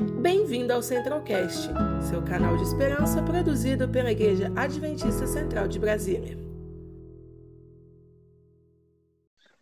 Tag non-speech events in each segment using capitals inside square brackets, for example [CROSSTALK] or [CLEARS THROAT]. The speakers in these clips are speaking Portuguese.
Bem-vindo ao Centralcast, seu canal de esperança produzido pela Igreja Adventista Central de Brasília.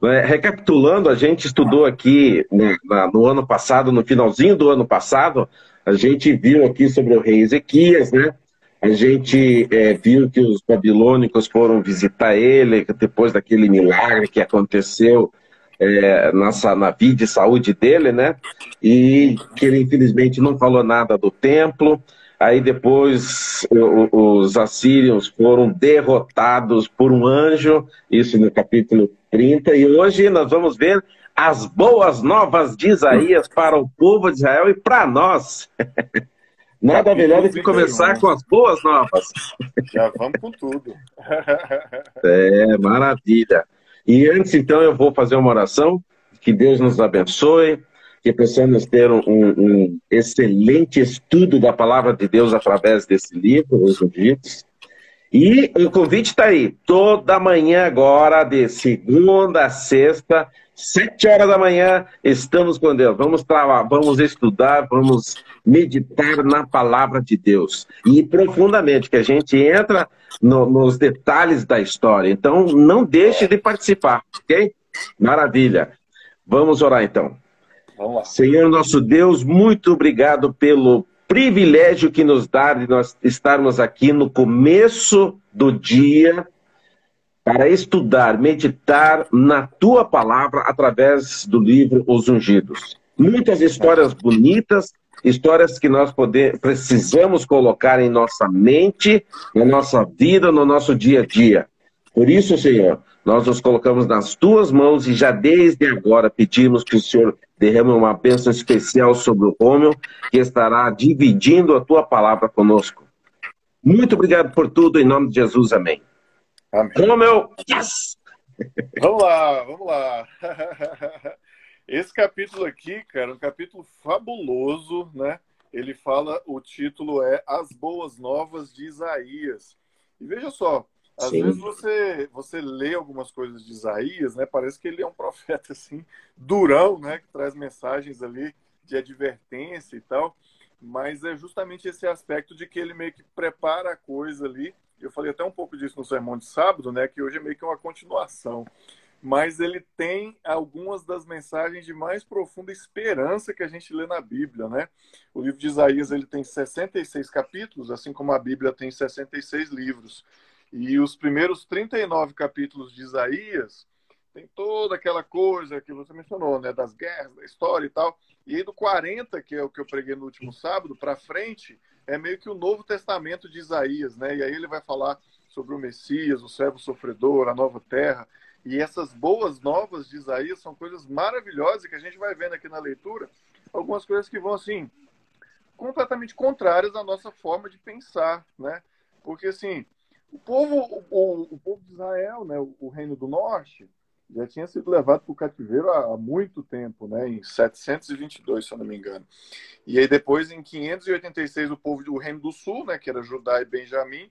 É, recapitulando, a gente estudou aqui no, no, ano passado, no finalzinho do ano passado, a gente viu aqui sobre o rei Ezequias, né? A gente é, viu que os babilônicos foram visitar ele depois daquele milagre que aconteceu é, nessa, na vida e saúde dele, né? E que ele infelizmente não falou nada do templo. Aí depois os assírios foram derrotados por um anjo, isso no capítulo 30. E hoje nós vamos ver as boas novas de Isaías para o povo de Israel e para nós. [LAUGHS] Nada melhor do que começar com as boas novas. Já vamos com tudo. [LAUGHS] É, maravilha. E antes, então, eu vou fazer uma oração. Que Deus nos abençoe, que possamos ter um, um excelente estudo da palavra de Deus através desse livro, Os Ungidos. E o convite está aí, toda manhã agora, de segunda a sexta, Sete horas da manhã, estamos com Deus. Vamos trabalhar, vamos estudar, vamos meditar na palavra de Deus. E profundamente, que a gente entra no, nos detalhes da história. Então, não deixe de participar, ok? Maravilha. Vamos orar então. Vamos lá. Senhor nosso Deus, muito obrigado pelo privilégio que nos dá de nós estarmos aqui no começo do dia para estudar, meditar na tua palavra através do livro Os Ungidos. Muitas histórias bonitas, histórias que nós poder, precisamos colocar em nossa mente, na nossa vida, no nosso dia a dia. Por isso, Senhor, nós nos colocamos nas tuas mãos e já desde agora pedimos que o Senhor derrame uma bênção especial sobre o Rômio, que estará dividindo a tua palavra conosco. Muito obrigado por tudo, em nome de Jesus, amém. Amém. Romeu, yes! Vamos lá, vamos lá. [LAUGHS] Esse capítulo aqui, cara, é um capítulo fabuloso, né? Ele fala, o título é As Boas Novas de Isaías. E veja só, às Sim. vezes você, você lê algumas coisas de Isaías, né? Parece que ele é um [LAUGHS] profeta assim, durão, né? Que traz mensagens ali de advertência e tal. Mas é justamente esse aspecto de que ele meio que prepara a coisa ali eu falei até um pouco disso no sermão de sábado, né? Que hoje é meio que uma continuação. Mas ele tem algumas das mensagens de mais profunda esperança que a gente lê na Bíblia, né? O livro de Isaías ele tem 66 capítulos, assim como a Bíblia tem 66 livros. E os primeiros 39 capítulos de Isaías tem toda aquela coisa que você mencionou, né? Das guerras, da história e tal. E aí do 40, que é o que eu preguei no último sábado, para frente, é meio que o Novo Testamento de Isaías, né? E aí ele vai falar sobre o Messias, o servo sofredor, a nova terra. E essas boas novas de Isaías são coisas maravilhosas que a gente vai vendo aqui na leitura, algumas coisas que vão assim completamente contrárias à nossa forma de pensar, né? Porque assim, o povo, o, o povo de Israel, né, o, reino do norte, já tinha sido levado para o cativeiro há, há, muito tempo, né? em 722, se eu não me engano. E aí depois, em 586, o povo do Reino do Sul, né, que era Judá e Benjamim,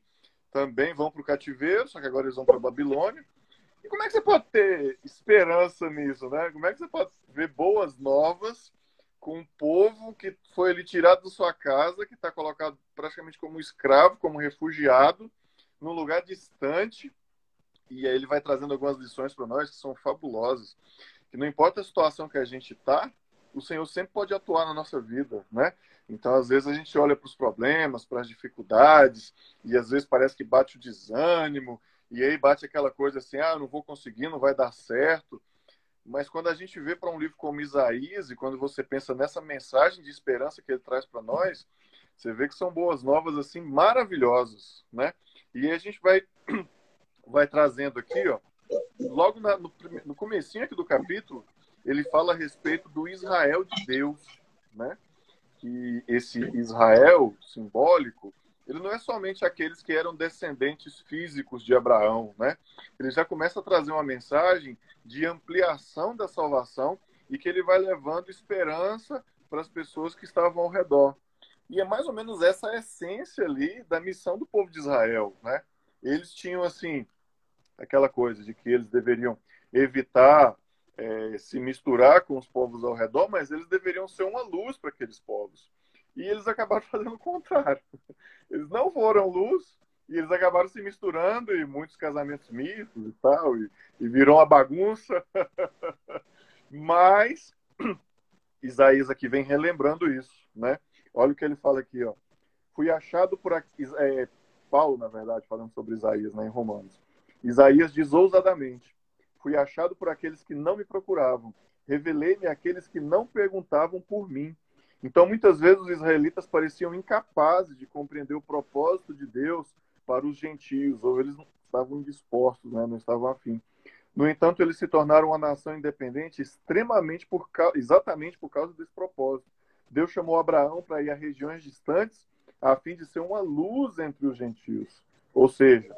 também vão para o cativeiro, só que agora eles vão para Babilônia. E como é que você pode ter esperança nisso, né? Como é que você pode ver boas novas com um povo que foi ali tirado da sua casa, que está colocado praticamente como escravo, como refugiado, num lugar distante, e aí ele vai trazendo algumas lições para nós que são fabulosas. Que não importa a situação que a gente está, o Senhor sempre pode atuar na nossa vida, né? Então, às vezes, a gente olha para os problemas, para as dificuldades, e às vezes parece que bate o desânimo, e aí bate aquela coisa assim: ah, não vou conseguir, não vai dar certo. Mas quando a gente vê para um livro como Isaías, e quando você pensa nessa mensagem de esperança que ele traz para nós, você vê que são boas novas, assim, maravilhosas, né? E a gente vai [CLEARS THROAT] vai trazendo aqui, ó, logo na, no, no comecinho aqui do capítulo, ele fala a respeito do Israel de Deus, né? Que esse Israel simbólico, ele não é somente aqueles que eram descendentes físicos de Abraão, né? Ele já começa a trazer uma mensagem de ampliação da salvação e que ele vai levando esperança para as pessoas que estavam ao redor. E é mais ou menos essa essência ali da missão do povo de Israel, né? Eles tinham assim aquela coisa de que eles deveriam evitar é, se misturar com os povos ao redor, mas eles deveriam ser uma luz para aqueles povos. e eles acabaram [LAUGHS] fazendo o contrário. Eles não foram luz e eles acabaram se misturando e muitos casamentos mistos e tal, e, e virou uma bagunça. [LAUGHS] Mas [CLEARS THROAT] Isaías aqui vem relembrando isso, né? Olha o que ele fala aqui, ó. Fui achado por é, Paulo, na verdade, falando sobre Isaías, né, em Romanos. Isaías diz ousadamente: Fui achado por aqueles que não me procuravam. Revelei-me àqueles que não perguntavam por mim. Então, muitas vezes, os israelitas pareciam incapazes de compreender o propósito de Deus para os gentios, ou eles não estavam indispostos, né? não estavam afim. No entanto, eles se tornaram uma nação independente extremamente por exatamente por causa desse propósito. Deus chamou Abraão para ir a regiões distantes a fim de ser uma luz entre os gentios. Ou seja,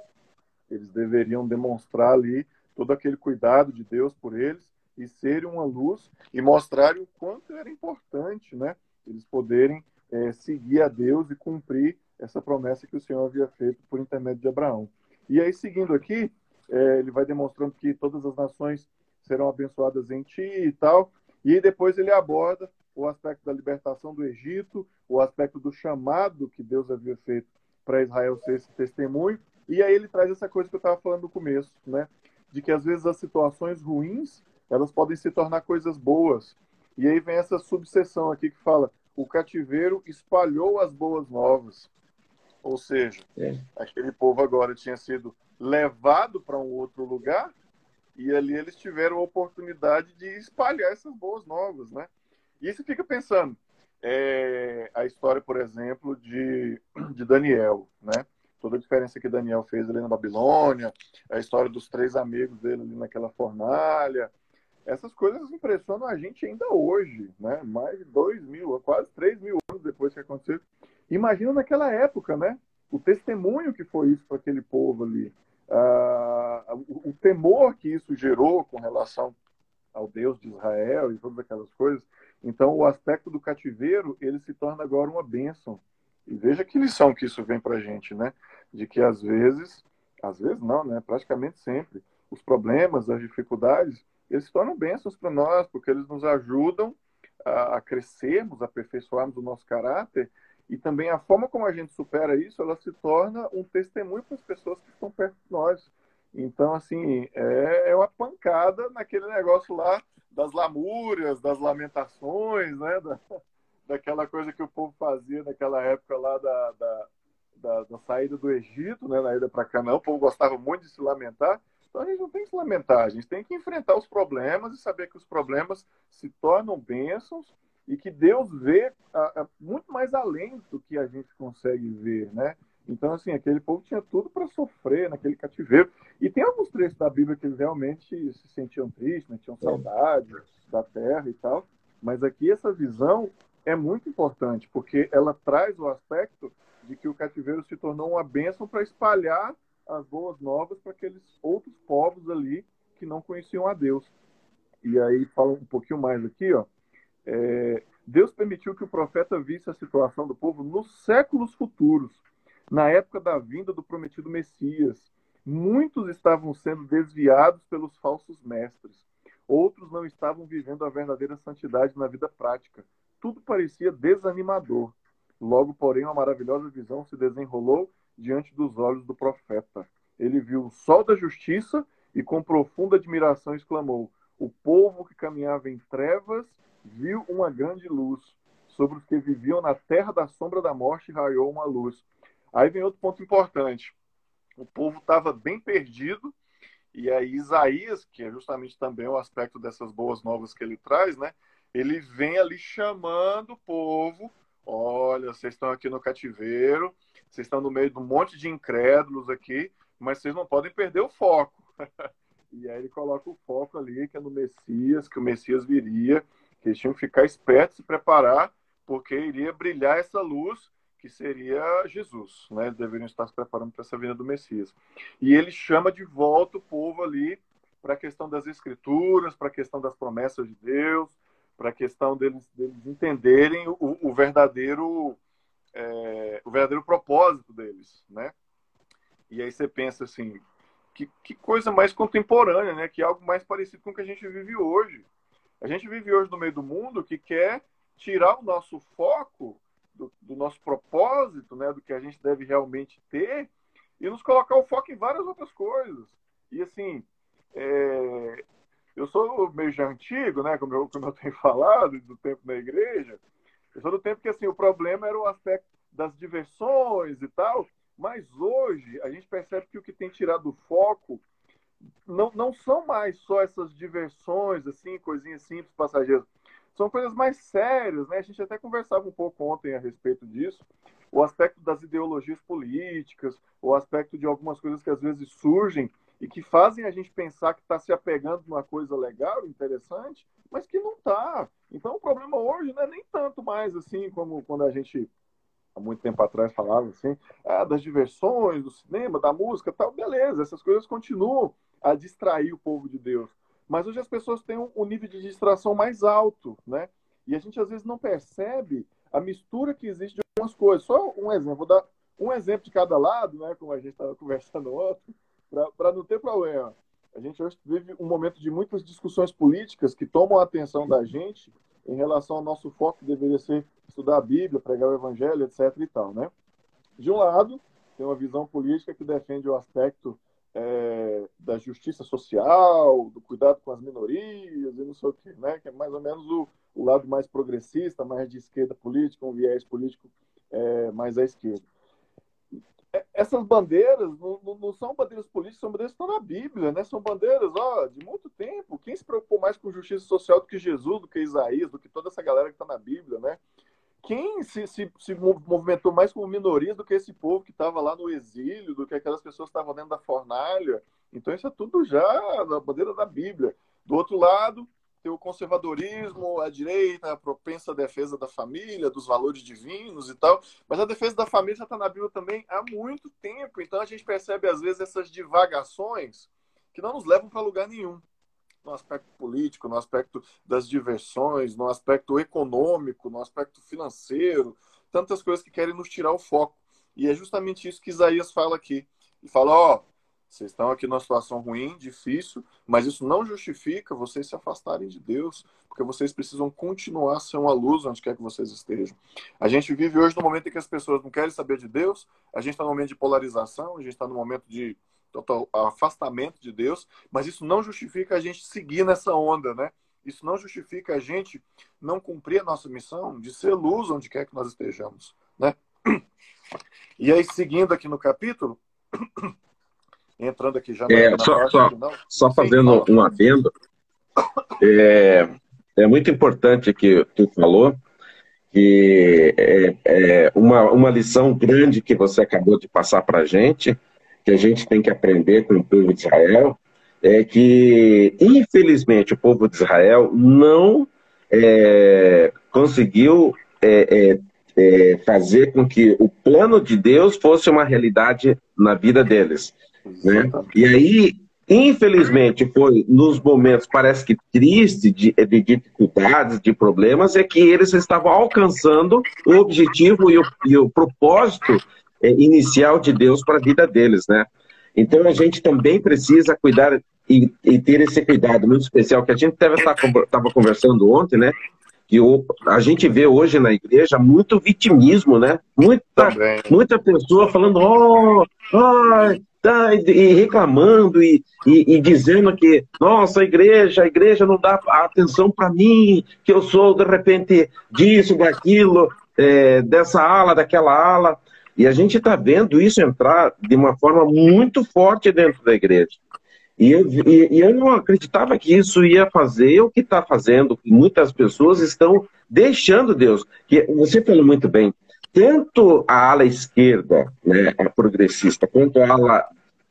eles deveriam demonstrar ali todo aquele cuidado de Deus por eles e serem uma luz e mostrarem o quanto era importante, né? Eles poderem é, seguir a Deus e cumprir essa promessa que o Senhor havia feito por intermédio de Abraão. E aí, seguindo aqui, é, ele vai demonstrando que todas as nações serão abençoadas em ti e tal. E depois ele aborda o aspecto da libertação do Egito, o aspecto do chamado que Deus havia feito para Israel ser esse testemunho. E aí ele traz essa coisa que eu estava falando no começo, né? De que às vezes as situações ruins elas podem se tornar coisas boas. E aí vem essa subseção aqui que fala: o cativeiro espalhou as boas novas. Ou seja, é. aquele povo agora tinha sido levado para um outro lugar e ali eles tiveram a oportunidade de espalhar essas boas novas, né? E você fica pensando, é, a história, por exemplo, de, de Daniel, né? Toda a diferença que Daniel fez ali na Babilônia, a história dos três amigos dele ali naquela fornalha, essas coisas impressionam a gente ainda hoje, né? Mais de dois mil, quase três mil anos depois que aconteceu. Imagina naquela época, né? O testemunho que foi isso para aquele povo ali. Uh, o, o temor que isso gerou com relação ao Deus de Israel e todas aquelas coisas. Então, o aspecto do cativeiro, ele se torna agora uma bênção. E veja que lição que isso vem para a gente, né? De que às vezes, às vezes não, né? Praticamente sempre, os problemas, as dificuldades, eles se tornam bênçãos para nós, porque eles nos ajudam a, a crescermos, a aperfeiçoarmos o nosso caráter e também a forma como a gente supera isso, ela se torna um testemunho para as pessoas que estão perto de nós. Então, assim, é, é uma pancada naquele negócio lá das lamúrias, das lamentações, né? Da, daquela coisa que o povo fazia naquela época lá da, da, da, da saída do Egito, né? Na ida para Canaã, o povo gostava muito de se lamentar. Então a gente não tem que se lamentar, a gente tem que enfrentar os problemas e saber que os problemas se tornam bênçãos e que Deus vê a, a, muito mais além do que a gente consegue ver, né? Então, assim, aquele povo tinha tudo para sofrer naquele cativeiro. Trechos da Bíblia que eles realmente se sentiam tristes, né? tinham é. saudade da terra e tal. Mas aqui essa visão é muito importante, porque ela traz o aspecto de que o cativeiro se tornou uma bênção para espalhar as boas novas para aqueles outros povos ali que não conheciam a Deus. E aí fala um pouquinho mais aqui, ó. É, Deus permitiu que o profeta visse a situação do povo nos séculos futuros, na época da vinda do prometido Messias. Muitos estavam sendo desviados pelos falsos mestres. Outros não estavam vivendo a verdadeira santidade na vida prática. Tudo parecia desanimador. Logo, porém, uma maravilhosa visão se desenrolou diante dos olhos do profeta. Ele viu o sol da justiça e, com profunda admiração, exclamou: O povo que caminhava em trevas viu uma grande luz. Sobre os que viviam na terra da sombra da morte raiou uma luz. Aí vem outro ponto importante. O povo estava bem perdido, e aí Isaías, que é justamente também o aspecto dessas boas novas que ele traz, né? Ele vem ali chamando o povo. Olha, vocês estão aqui no cativeiro, vocês estão no meio de um monte de incrédulos aqui, mas vocês não podem perder o foco. [LAUGHS] e aí ele coloca o foco ali, que é no Messias, que o Messias viria, que eles tinham que ficar espertos, se preparar, porque iria brilhar essa luz que seria Jesus, né? Eles deveriam estar se preparando para essa vinda do Messias. E ele chama de volta o povo ali para a questão das escrituras, para a questão das promessas de Deus, para a questão deles, deles entenderem o, o verdadeiro é, o verdadeiro propósito deles, né? E aí você pensa assim, que, que coisa mais contemporânea, né? Que algo mais parecido com o que a gente vive hoje. A gente vive hoje no meio do mundo que quer tirar o nosso foco do, do, nosso propósito, né, do que a gente deve realmente ter, e nos colocar o foco em várias outras coisas. E assim, é, eu sou meio já antigo, né, como eu, como eu tenho [LAUGHS] falado, do tempo na igreja, eu sou do tempo que assim, o problema era o aspecto das diversões e tal, mas hoje a gente percebe que o que tem tirado o foco não, não são mais só essas diversões, assim, coisinhas simples, passageiras. São coisas mais sérias, né? A gente até conversava um pouco ontem a respeito disso. O aspecto das ideologias políticas, o aspecto de algumas coisas que às vezes surgem e que fazem a gente pensar que está se apegando a uma coisa legal, interessante, mas que não está. Então o problema hoje não é nem tanto mais assim como quando a gente há muito tempo atrás falava assim, ah, das diversões, do cinema, da música, tal, beleza, essas coisas continuam a distrair o povo de Deus. Mas hoje as pessoas têm um, nível de distração mais alto, né? E a gente às vezes não percebe a mistura que existe de algumas coisas. Só um exemplo, vou dar um exemplo de cada lado, né? Como a gente estava [LAUGHS] conversando ontem, para não ter problema. A gente hoje vive um momento de muitas discussões políticas que tomam a atenção da gente em relação ao nosso foco que deveria ser estudar a Bíblia, pregar o Evangelho, etc. e tal, né? De um lado, tem uma visão política que defende o aspecto é, da justiça social, do cuidado com as minorias e não sei o quê, né? Que é mais ou menos o, o lado mais progressista, mais de esquerda política, um viés político é, mais à esquerda. É, essas bandeiras não, não, são bandeiras políticas, são bandeiras que estão na Bíblia, né? São bandeiras, ó, de muito tempo. Quem se preocupou mais com justiça social do que Jesus, do que Isaías, do que toda essa galera que está na Bíblia, né? Quem se, se, se, movimentou mais como minoria do que esse povo que estava lá no exílio, do que aquelas pessoas que estavam dentro da fornalha? Então, isso é tudo já na bandeira da Bíblia. Do outro lado, tem o conservadorismo, a direita, a propensa defesa da família, dos valores divinos e tal. Mas a defesa da família já está na Bíblia também há muito tempo. Então a gente percebe, às vezes, essas divagações que não nos levam para lugar nenhum. No aspecto político, no aspecto das diversões, no aspecto econômico, no aspecto financeiro, tantas coisas que querem nos tirar o foco. E é justamente isso que Isaías fala aqui. Ele fala: ó, oh, vocês estão aqui numa situação ruim, difícil, mas isso não justifica vocês se afastarem de Deus, porque vocês precisam continuar a ser uma luz onde quer que vocês estejam. A gente vive hoje no momento em que as pessoas não querem saber de Deus, a gente está no momento de polarização, a gente está no momento de total afastamento de Deus, mas isso não justifica a gente seguir nessa onda, né? Isso não justifica a gente não cumprir a nossa missão de ser luz onde quer que nós estejamos, né? E aí, seguindo aqui no capítulo, [COUGHS] entrando aqui já é, só, só, só fazendo um adendo, é, é muito importante que tu falou que é, é, uma, uma lição grande que você acabou de passar para a gente, que a gente tem que aprender com o povo de Israel, é que, infelizmente, o povo de Israel não é, conseguiu é, é, é fazer com que o plano de Deus fosse uma realidade na vida deles. Né? E aí, infelizmente, foi nos momentos, parece que triste, de, de dificuldades, de problemas, é que eles estavam alcançando o objetivo e o, e o propósito inicial de Deus para a vida deles, né? Então a gente também precisa cuidar e, e ter esse cuidado muito especial que a gente estava conversando ontem, né? que o, a gente vê hoje na igreja muito vitimismo, né? Muita, muita pessoa falando, oh, oh tá, e reclamando e, e, e, dizendo que, nossa, a igreja, a igreja não dá atenção para mim, que eu sou, de repente, disso, daquilo, é, dessa ala, daquela ala. E a gente está vendo isso entrar de uma forma muito forte dentro da igreja. E eu, e, e eu não acreditava que isso ia fazer o que está fazendo, que muitas pessoas estão deixando Deus. Que você falou muito bem, tanto a ala esquerda, né, a progressista, quanto a ala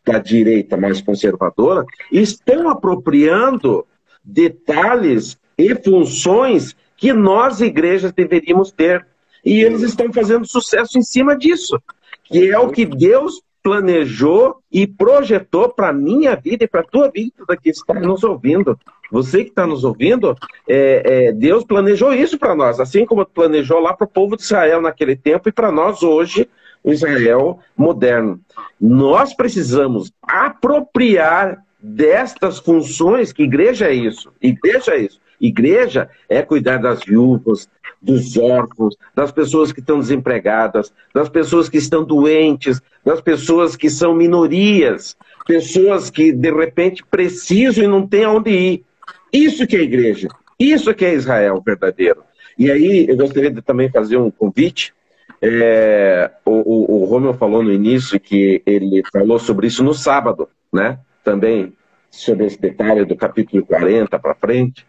da direita mais conservadora, estão apropriando detalhes e funções que nós, igrejas, deveríamos ter. E eles estão fazendo sucesso em cima disso, que é o que Deus planejou e projetou para minha vida e para tua vida que está nos ouvindo. Você que está nos ouvindo, é, é, Deus planejou isso para nós, assim como planejou lá para o povo de Israel naquele tempo e para nós hoje, o Israel moderno. Nós precisamos apropriar destas funções, que igreja é isso, igreja é isso, Igreja é cuidar das viúvas, dos órfãos, das pessoas que estão desempregadas, das pessoas que estão doentes, das pessoas que são minorias, pessoas que de repente precisam e não têm aonde ir. Isso que é igreja. Isso que é Israel verdadeiro. E aí eu gostaria de também fazer um convite. É, o, o, o Romeu falou no início que ele falou sobre isso no sábado, né? Também sobre esse detalhe do capítulo 40 para frente.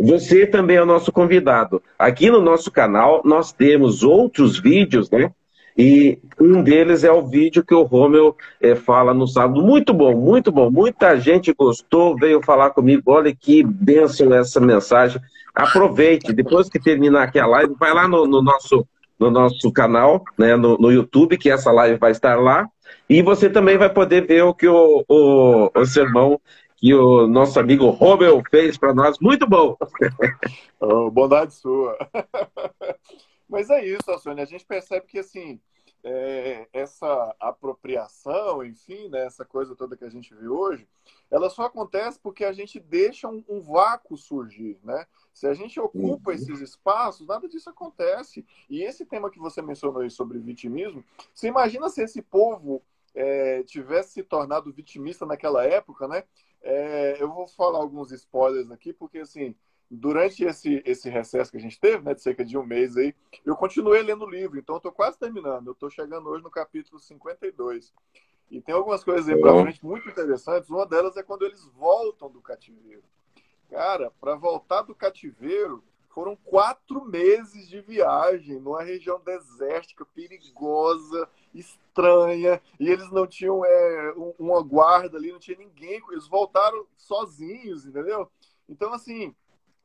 Você também é o nosso convidado. Aqui no nosso canal nós temos outros vídeos, né? E um deles é o vídeo que o Romeu é, fala no sábado. Muito bom, muito bom. Muita gente gostou, veio falar comigo. Olha que bênção essa mensagem. Aproveite, depois que terminar aqui a live, vai lá no, no nosso, no nosso canal, né, no, no, YouTube, que essa live vai estar lá. E você também vai poder ver o que o, o, o sermão que o nosso amigo Romeu fez para nós. Muito bom! [LAUGHS] Oh, bondade sua. [LAUGHS] Mas é isso, Sônia. A gente percebe que assim é, essa apropriação, enfim, né, essa coisa toda que a gente vê hoje, ela só acontece porque a gente deixa um, um vácuo surgir, né? Se a gente ocupa uhum. esses espaços, nada disso acontece. E esse tema que você mencionou aí sobre vitimismo, você imagina se esse povo é, tivesse se tornado vitimista naquela época, né? É, eu vou falar alguns spoilers aqui, porque assim, durante esse, esse recesso que a gente teve, né, de cerca de um mês aí, eu continuei lendo o livro, então eu estou quase terminando. Eu estou chegando hoje no capítulo 52. E tem algumas coisas aí para frente muito interessantes. Uma delas é quando eles voltam do cativeiro. Cara, para voltar do cativeiro, foram quatro meses de viagem numa região desértica, perigosa, estranha, e eles não tinham é, uma guarda ali, não tinha ninguém. Eles voltaram sozinhos, entendeu? Então, assim,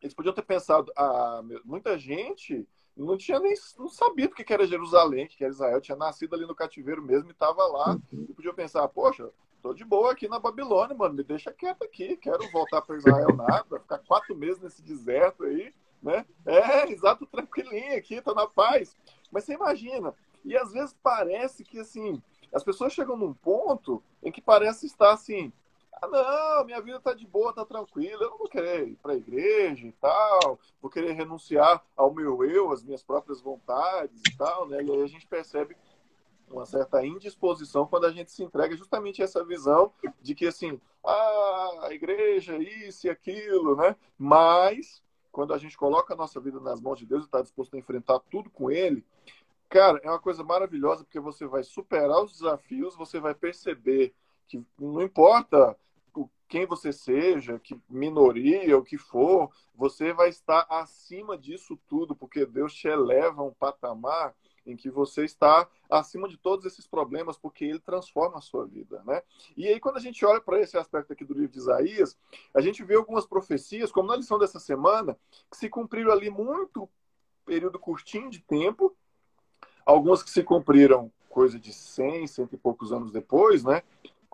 eles podiam ter pensado, ah, muita gente não tinha nem não sabia do que era Jerusalém, que era Israel, tinha nascido ali no cativeiro mesmo e estava lá. E podia pensar, poxa, tô de boa aqui na Babilônia, mano, me deixa quieto aqui, quero voltar para Israel nada, ficar quatro meses nesse deserto aí, né? É, exato, tranquilinho aqui, tô na paz. Mas você imagina, e às vezes parece que assim, as pessoas chegam num ponto em que parece estar assim, ah, não, minha vida tá de boa, tá tranquila, eu não vou querer ir para a igreja e tal, vou querer renunciar ao meu eu, às minhas próprias vontades e tal, né? E aí a gente percebe uma certa indisposição quando a gente se entrega justamente a essa visão de que assim, ah, a igreja, isso e aquilo, né? Mas quando a gente coloca a nossa vida nas mãos de Deus e está disposto a enfrentar tudo com Ele, cara, é uma coisa maravilhosa porque você vai superar os desafios, você vai perceber que não importa quem você seja, que minoria, o que for, você vai estar acima disso tudo, porque Deus te eleva a um patamar em que você está acima de todos esses problemas, porque ele transforma a sua vida, né? E aí quando a gente olha para esse aspecto aqui do livro de Isaías, a gente vê algumas profecias, como na lição dessa semana, que se cumpriram ali muito período curtinho de tempo, algumas que se cumpriram coisa de 100, cento e poucos anos depois, né?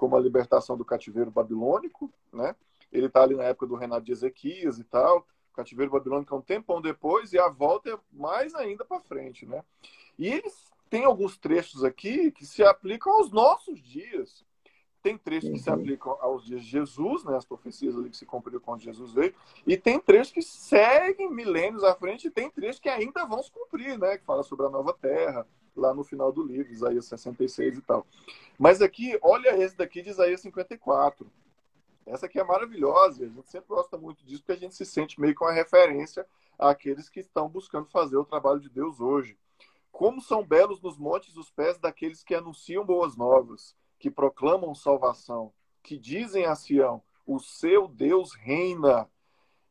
como a libertação do cativeiro babilônico, né? Ele está ali na época do reinado de Ezequias e tal. O cativeiro babilônico é um tempão depois e a volta é mais ainda para frente, né? E eles têm alguns trechos aqui que se aplicam aos nossos dias. Tem trechos uhum. que se uhum. aplicam aos dias de Jesus, né? As profecias ali que se cumpriram quando Jesus veio. E tem trechos que seguem milênios à frente e tem trechos que ainda vão se cumprir, né? Que fala sobre a nova terra, lá no final do livro, Isaías 66 e tal. Mas aqui, olha esse daqui de Isaías 54. Essa aqui é maravilhosa, a gente sempre gosta muito disso, porque a gente se sente meio com a referência àqueles que estão buscando fazer o trabalho de Deus hoje. Como são belos nos montes os pés daqueles que anunciam boas novas, que proclamam salvação, que dizem a Sião: o seu Deus reina.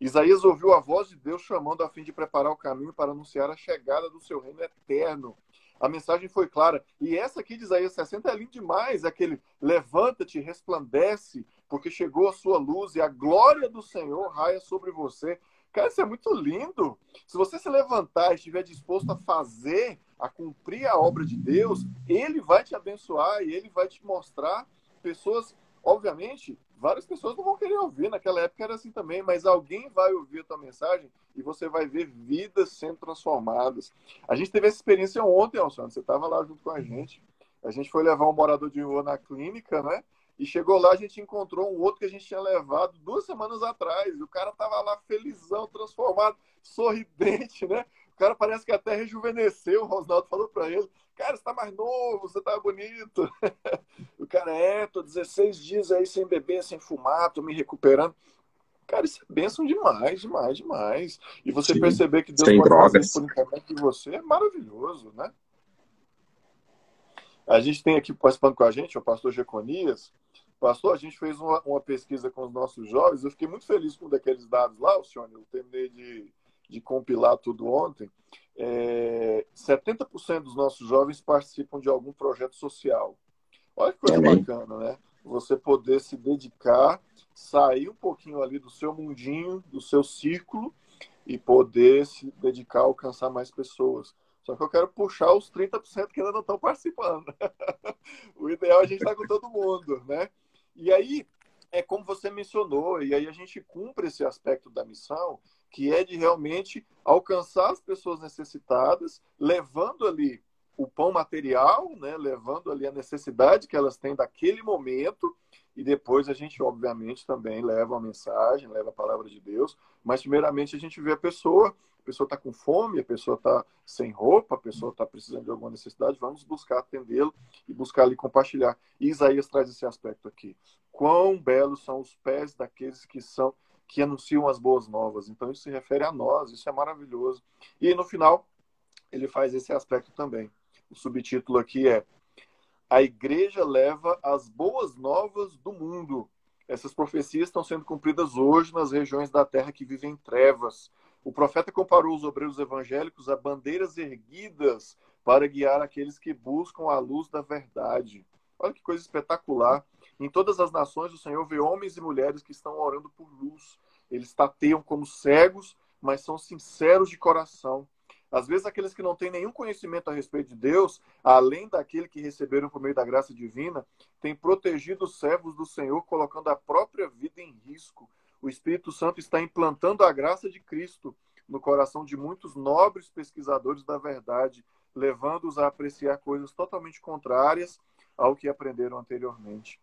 Isaías ouviu a voz de Deus chamando a fim de preparar o caminho para anunciar a chegada do seu reino eterno a mensagem foi clara. E essa aqui de Isaías 60 é linda demais, aquele levanta-te, resplandece, porque chegou a sua luz e a glória do Senhor raia sobre você. Cara, isso é muito lindo. Se você se levantar e estiver disposto a fazer, a cumprir a obra de Deus, ele vai te abençoar e ele vai te mostrar pessoas, obviamente, várias pessoas não vão querer ouvir, naquela época era assim também, mas alguém vai ouvir a tua mensagem e você vai ver vidas sendo transformadas. A gente teve essa experiência ontem, Alciano, você estava lá junto com a gente. A gente foi levar um morador de rua na clínica, né? E chegou lá, a gente encontrou um outro que a gente tinha levado duas semanas atrás. O cara tava lá felizão, transformado, sorridente, né? O cara parece que até rejuvenesceu. O Rosnaldo falou para ele: Cara, você tá mais novo, você tá bonito. [LAUGHS] o cara é, tô 16 dias aí sem beber, sem fumar, tô me recuperando. Cara, isso é bênção demais, demais, demais. E você Sim. perceber que Deus sem pode drogas. fazer por intermédio de você é maravilhoso, né? A gente tem aqui participando com a gente o pastor Jeconias. Pastor, a gente fez uma, uma, pesquisa com os nossos jovens. Eu fiquei muito feliz com um daqueles dados lá, o senhor. Eu terminei de, de compilar tudo ontem. É, 70% dos nossos jovens participam de algum projeto social. Olha que coisa Amém. bacana, né? Você poder se dedicar, sair um pouquinho ali do seu mundinho, do seu círculo e poder se dedicar a alcançar mais pessoas. Só que eu quero puxar os 30% que ainda não estão participando. [LAUGHS] o ideal é a gente estar tá com todo mundo, né? E aí, é como você mencionou, e aí a gente cumpre esse aspecto da missão, que é de realmente alcançar as pessoas necessitadas, levando ali o pão material, né, levando ali a necessidade que elas têm daquele momento, e depois a gente, obviamente, também leva a mensagem, leva a palavra de Deus, mas primeiramente a gente vê a pessoa a pessoa está com fome, a pessoa está sem roupa, a pessoa está precisando de alguma necessidade, vamos buscar atendê-lo e buscar ali compartilhar. E Isaías traz esse aspecto aqui. Quão belos são os pés daqueles que são que anunciam as boas novas. Então isso se refere a nós, isso é maravilhoso. E no final ele faz esse aspecto também. O subtítulo aqui é A igreja leva as boas novas do mundo. Essas profecias estão sendo cumpridas hoje nas regiões da terra que vivem em trevas o profeta comparou os obreiros evangélicos a bandeiras erguidas para guiar aqueles que buscam a luz da verdade. Olha que coisa espetacular. Em todas as nações, o Senhor vê homens e mulheres que estão orando por luz. Eles tateiam como cegos, mas são sinceros de coração. Às vezes, aqueles que não têm nenhum conhecimento a respeito de Deus, além daquele que receberam por meio da graça divina, têm protegido os servos do Senhor, colocando a própria vida em risco o Espírito Santo está implantando a graça de Cristo no coração de muitos nobres pesquisadores da verdade, levando-os a apreciar coisas totalmente contrárias ao que aprenderam anteriormente.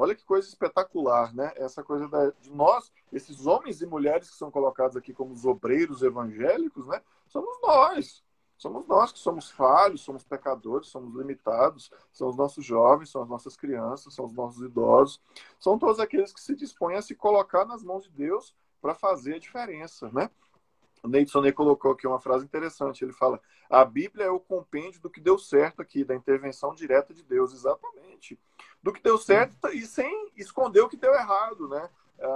Olha que coisa espetacular, né? Essa coisa da, de nós, esses homens e mulheres que são colocados aqui como os obreiros evangélicos, né? Somos nós. Somos nós que somos falhos, somos pecadores, somos limitados, são os nossos jovens, são as nossas crianças, são os nossos idosos, são todos aqueles que se dispõem a se colocar nas mãos de Deus para fazer a diferença, né? O Neidson colocou aqui uma frase interessante. Ele fala: a Bíblia é o compêndio do que deu certo aqui, da intervenção direta de Deus, exatamente. Do que deu certo e sem esconder o que deu errado, né? A,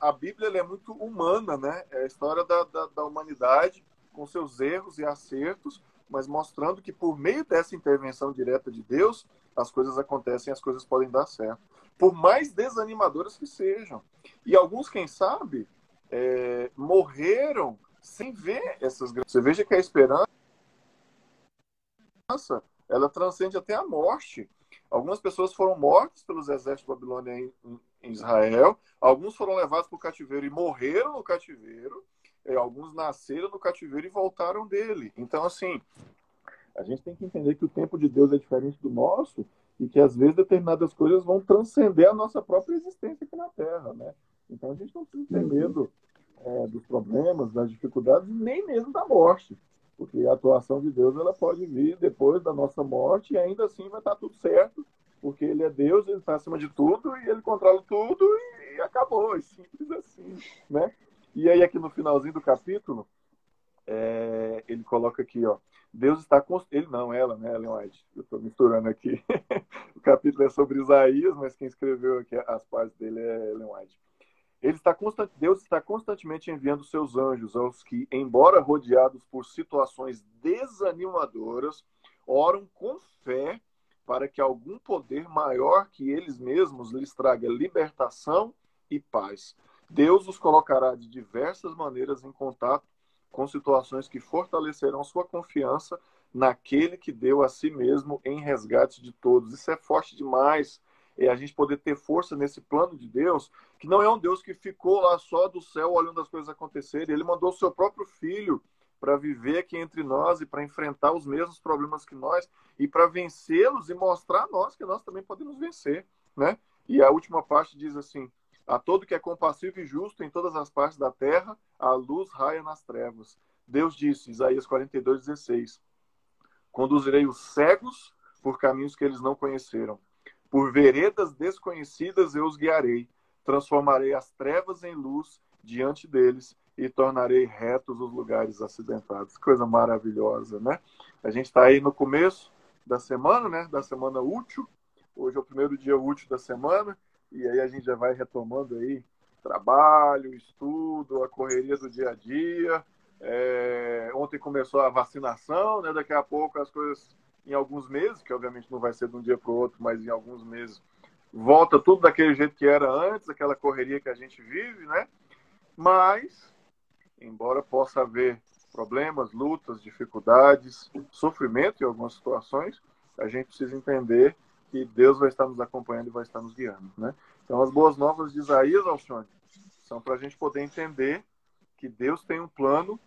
a, a Bíblia é muito humana, né? É a história da, da, da humanidade com seus erros e acertos, mas mostrando que por meio dessa intervenção direta de Deus, as coisas acontecem, as coisas podem dar certo. Por mais desanimadoras que sejam. E alguns, quem sabe, é, morreram sem ver essas grandes. Você veja que a esperança ela transcende até a morte. Algumas pessoas foram mortas pelos exércitos babilônios em, em Israel, alguns foram levados para o cativeiro e morreram no cativeiro, é, alguns nasceram no cativeiro e voltaram dele. Então, assim, a gente tem que entender que o tempo de Deus é diferente do nosso e que às vezes determinadas coisas vão transcender a nossa própria existência aqui na Terra, né? Então a gente não precisa ter medo é, dos problemas, das dificuldades, nem mesmo da morte, porque a atuação de Deus ela pode vir depois da nossa morte e ainda assim vai estar tudo certo, porque Ele é Deus, Ele está acima de tudo e Ele controla tudo e, acabou, é simples assim, né? E aí, aqui no finalzinho do capítulo, é, ele coloca aqui, ó. Deus está ele não, ela, né, Ellen White. Eu estou misturando aqui. [LAUGHS] o capítulo é sobre Isaías, mas quem escreveu aqui as partes dele é Ellen White. Ele está constant... Deus está constantemente enviando seus anjos aos que, embora rodeados por situações desanimadoras, oram com fé para que algum poder maior que eles mesmos lhes traga libertação e paz. Deus os colocará de diversas maneiras em contato com situações que fortalecerão sua confiança naquele que deu a si mesmo em resgate de todos. Isso é forte demais. É a gente poder ter força nesse plano de Deus, que não é um Deus que ficou lá só do céu olhando as coisas acontecerem. Ele mandou o seu próprio filho para viver aqui entre nós e para enfrentar os mesmos problemas que nós e para vencê-los e mostrar a nós que nós também podemos vencer, né? E a última parte diz assim: A todo que é compassivo e justo em todas as partes da terra, a luz raia nas trevas. Deus disse, Isaías 42, 16: Conduzirei os cegos por caminhos que eles não conheceram. Por veredas desconhecidas eu os guiarei. Transformarei as trevas em luz diante deles e tornarei retos os lugares acidentados. Coisa maravilhosa, né? A gente está aí no começo da semana, né? Da semana útil. Hoje é o primeiro dia útil da semana e aí a gente já vai retomando aí trabalho, estudo, a correria do dia a dia. É... Ontem começou a vacinação, né? Daqui a pouco as coisas em alguns meses, que obviamente não vai ser de um dia para o outro, mas em alguns meses volta tudo daquele jeito que era antes, aquela correria que a gente vive, né? Mas, embora possa haver problemas, lutas, dificuldades, sofrimento em algumas situações, a gente precisa entender que Deus vai estar nos acompanhando e vai estar nos guiando, né? Então, as boas novas de Isaías, Alcione, são para a gente poder entender que Deus tem um plano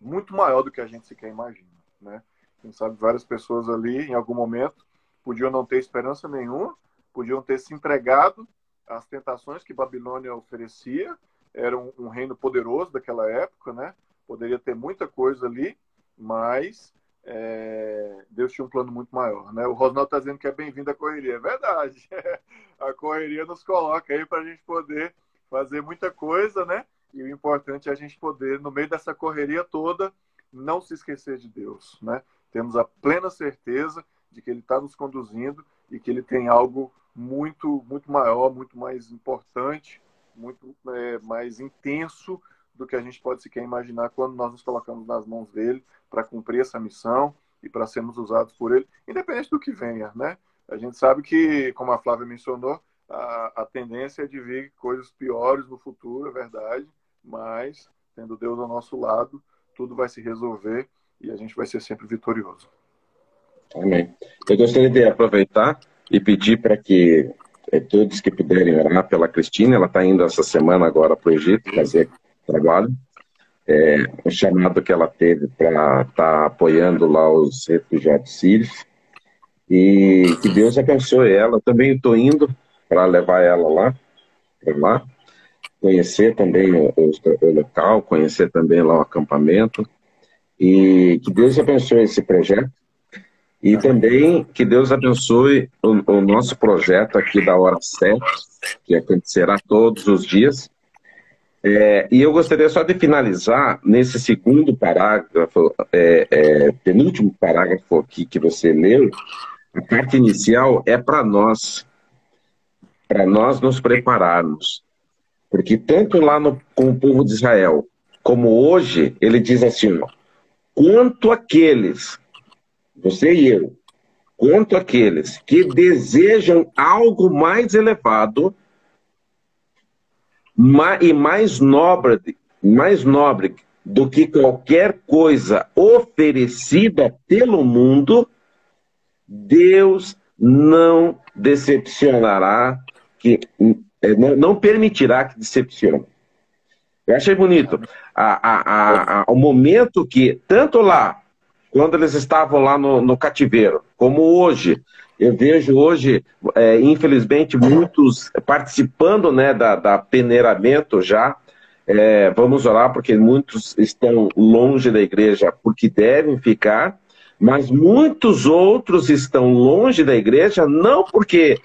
muito maior do que a gente sequer imagina, né? Quem sabe várias pessoas ali, em algum momento, podiam não ter esperança nenhuma, podiam ter se entregado às tentações que Babilônia oferecia. Era um, um reino poderoso daquela época, né? Poderia ter muita coisa ali, mas é, Deus tinha um plano muito maior. Né? O Rosnaldo está dizendo que é bem-vindo à correria. É verdade. [LAUGHS] a correria nos coloca aí para a gente poder fazer muita coisa, né? E o importante é a gente poder, no meio dessa correria toda, não se esquecer de Deus, né? Temos a plena certeza de que ele está nos conduzindo e que ele tem algo muito, muito maior, muito mais importante, muito é, mais intenso do que a gente pode sequer imaginar quando nós nos colocamos nas mãos dele para cumprir essa missão e para sermos usados por ele, independente do que venha, né? A gente sabe que, como a Flávia mencionou, a, a tendência é de vir coisas piores no futuro, é verdade, mas tendo Deus ao nosso lado, tudo vai se resolver e a gente vai ser sempre vitorioso. Amém. Eu gostaria de aproveitar e pedir para que é, todos que puderem orar pela Cristina, ela está indo essa semana agora para o Egito fazer trabalho. É, um chamado que ela teve para estar tá apoiando lá os refugiados sírios. E que Deus abençoe ela. Também estou indo para levar ela lá, lá, conhecer também o, o, local, conhecer também lá o acampamento. E que Deus abençoe esse projeto. E também que Deus abençoe o, o nosso projeto aqui da Hora 7, que acontecerá todos os dias. É, e eu gostaria só de finalizar nesse segundo parágrafo, é, é, penúltimo parágrafo aqui que você leu, a parte inicial é para nós, para nós nos prepararmos. Porque tanto lá no, com o povo de Israel, como hoje, ele diz assim, ó, quanto aqueles, você e eu, quanto aqueles que desejam algo mais elevado e mais nobre, mais nobre do que qualquer coisa oferecida pelo mundo, Deus não decepcionará, que eh, não permitirá que decepcione. Eu achei bonito a, a, a, o momento que, tanto lá, quando eles estavam lá no, no cativeiro, como hoje, eu vejo hoje, é, infelizmente, muitos participando né, da, da peneiramento já. É, vamos orar porque muitos estão longe da igreja porque devem ficar, mas muitos outros estão longe da igreja não porque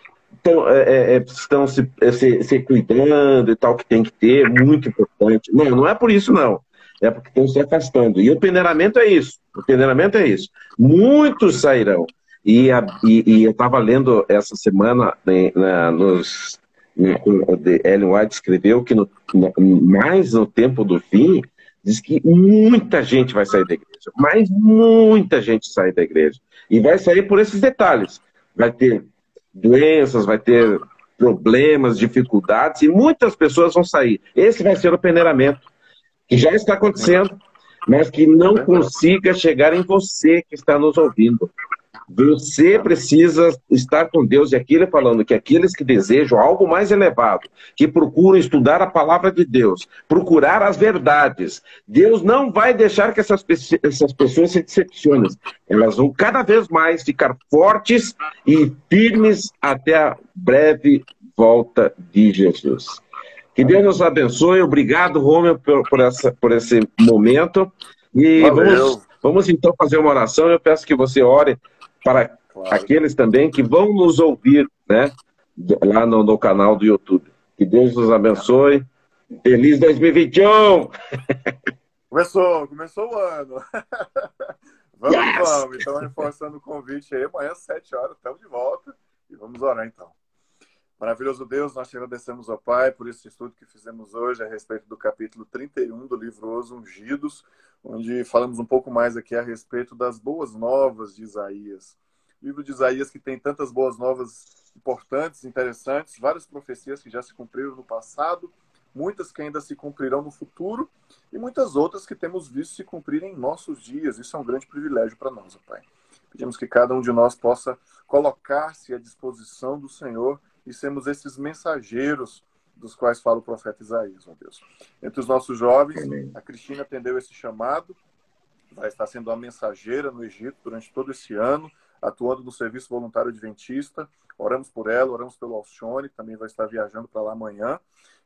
estão, é, é, é, estão se, é, se, se, cuidando e tal, que tem que ter, muito importante. Não, não é por isso, não. É porque estão se afastando. E o peneiramento é isso. O peneiramento é isso. Muitos sairão. E, a, e, e eu estava lendo essa semana né, na, nos, Ellen White escreveu que no, mais no tempo do fim, diz que muita gente vai sair da igreja. Mas muita gente sai da igreja. E vai sair por esses detalhes. Vai ter doenças, vai ter problemas, dificuldades, e muitas pessoas vão sair. Esse vai ser o peneiramento, que já está acontecendo, mas que não consiga chegar em você que está nos ouvindo. Você precisa estar com Deus. E aqui ele falando que aqueles que desejam algo mais elevado, que procuram estudar a palavra de Deus, procurar as verdades, Deus não vai deixar que essas, essas pessoas se decepcionem. Elas vão cada vez mais ficar fortes e firmes até a breve volta de Jesus. Que Deus nos abençoe. Obrigado, Romeu, por, por, essa, por esse momento. E vamos, vamos então fazer uma oração. Eu peço que você ore para claro. aqueles também que vão nos ouvir, né? Lá no, no canal do YouTube. Que Deus nos abençoe. Feliz 2021! [LAUGHS] Começou, começou o ano. [LAUGHS] vamos, yes! vamos. Então, reforçando o convite aí, amanhã às 7 horas, estamos de volta. E vamos orar então. Maravilhoso Deus, nós te agradecemos ao Pai por esse estudo que fizemos hoje a respeito do capítulo 31 do livro Os Ungidos, onde falamos um pouco mais aqui a respeito das boas novas de Isaías. O livro de Isaías que tem tantas boas novas importantes, interessantes, várias profecias que já se cumpriram no passado, muitas que ainda se cumprirão no futuro e muitas outras que temos visto se cumprirem em nossos dias. Isso é um grande privilégio para nós, Pai. Pedimos que cada um de nós possa colocar-se à disposição do Senhor e sermos esses mensageiros dos quais fala o profeta Isaías, meu Deus. Entre os nossos jovens, Amém. a Cristina atendeu esse chamado, vai estar sendo uma mensageira no Egito durante todo esse ano, atuando no Serviço Voluntário Adventista. Oramos por ela, oramos pelo Alcione, que também vai estar viajando para lá amanhã.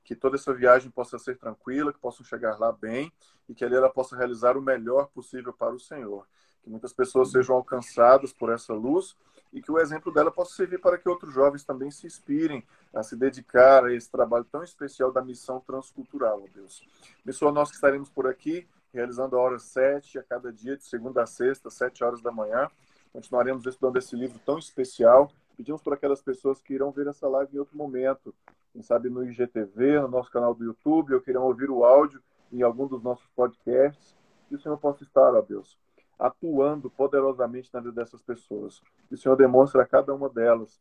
Que toda essa viagem possa ser tranquila, que possam chegar lá bem e que ali ela possa realizar o melhor possível para o Senhor. Que muitas pessoas sejam alcançadas por essa luz e que o exemplo dela possa servir para que outros jovens também se inspirem a se dedicar a esse trabalho tão especial da missão transcultural, ó Deus. Abençoa nós que estaremos por aqui, realizando a hora sete a cada dia, de segunda a sexta, sete horas da manhã. Continuaremos estudando esse livro tão especial. Pedimos por aquelas pessoas que irão ver essa live em outro momento, quem sabe no IGTV, no nosso canal do YouTube, ou queiram ouvir o áudio em algum dos nossos podcasts. Que o Senhor possa estar, ó Deus, atuando poderosamente na vida dessas pessoas. Que o Senhor demonstre a cada uma delas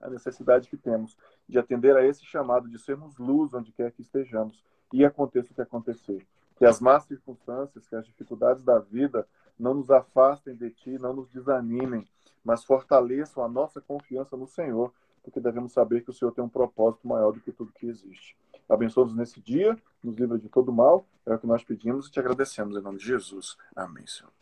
a necessidade que temos de atender a esse chamado, de sermos luz onde quer que estejamos e aconteça o que acontecer. Que as más circunstâncias, que as dificuldades da vida não nos afastem de Ti, não nos desanimem, mas fortaleçam a nossa confiança no Senhor, porque devemos saber que o Senhor tem um propósito maior do que tudo que existe. Abençoa-nos nesse dia, nos livra de todo mal, é o que nós pedimos e te agradecemos em nome de Jesus. Amém, Senhor.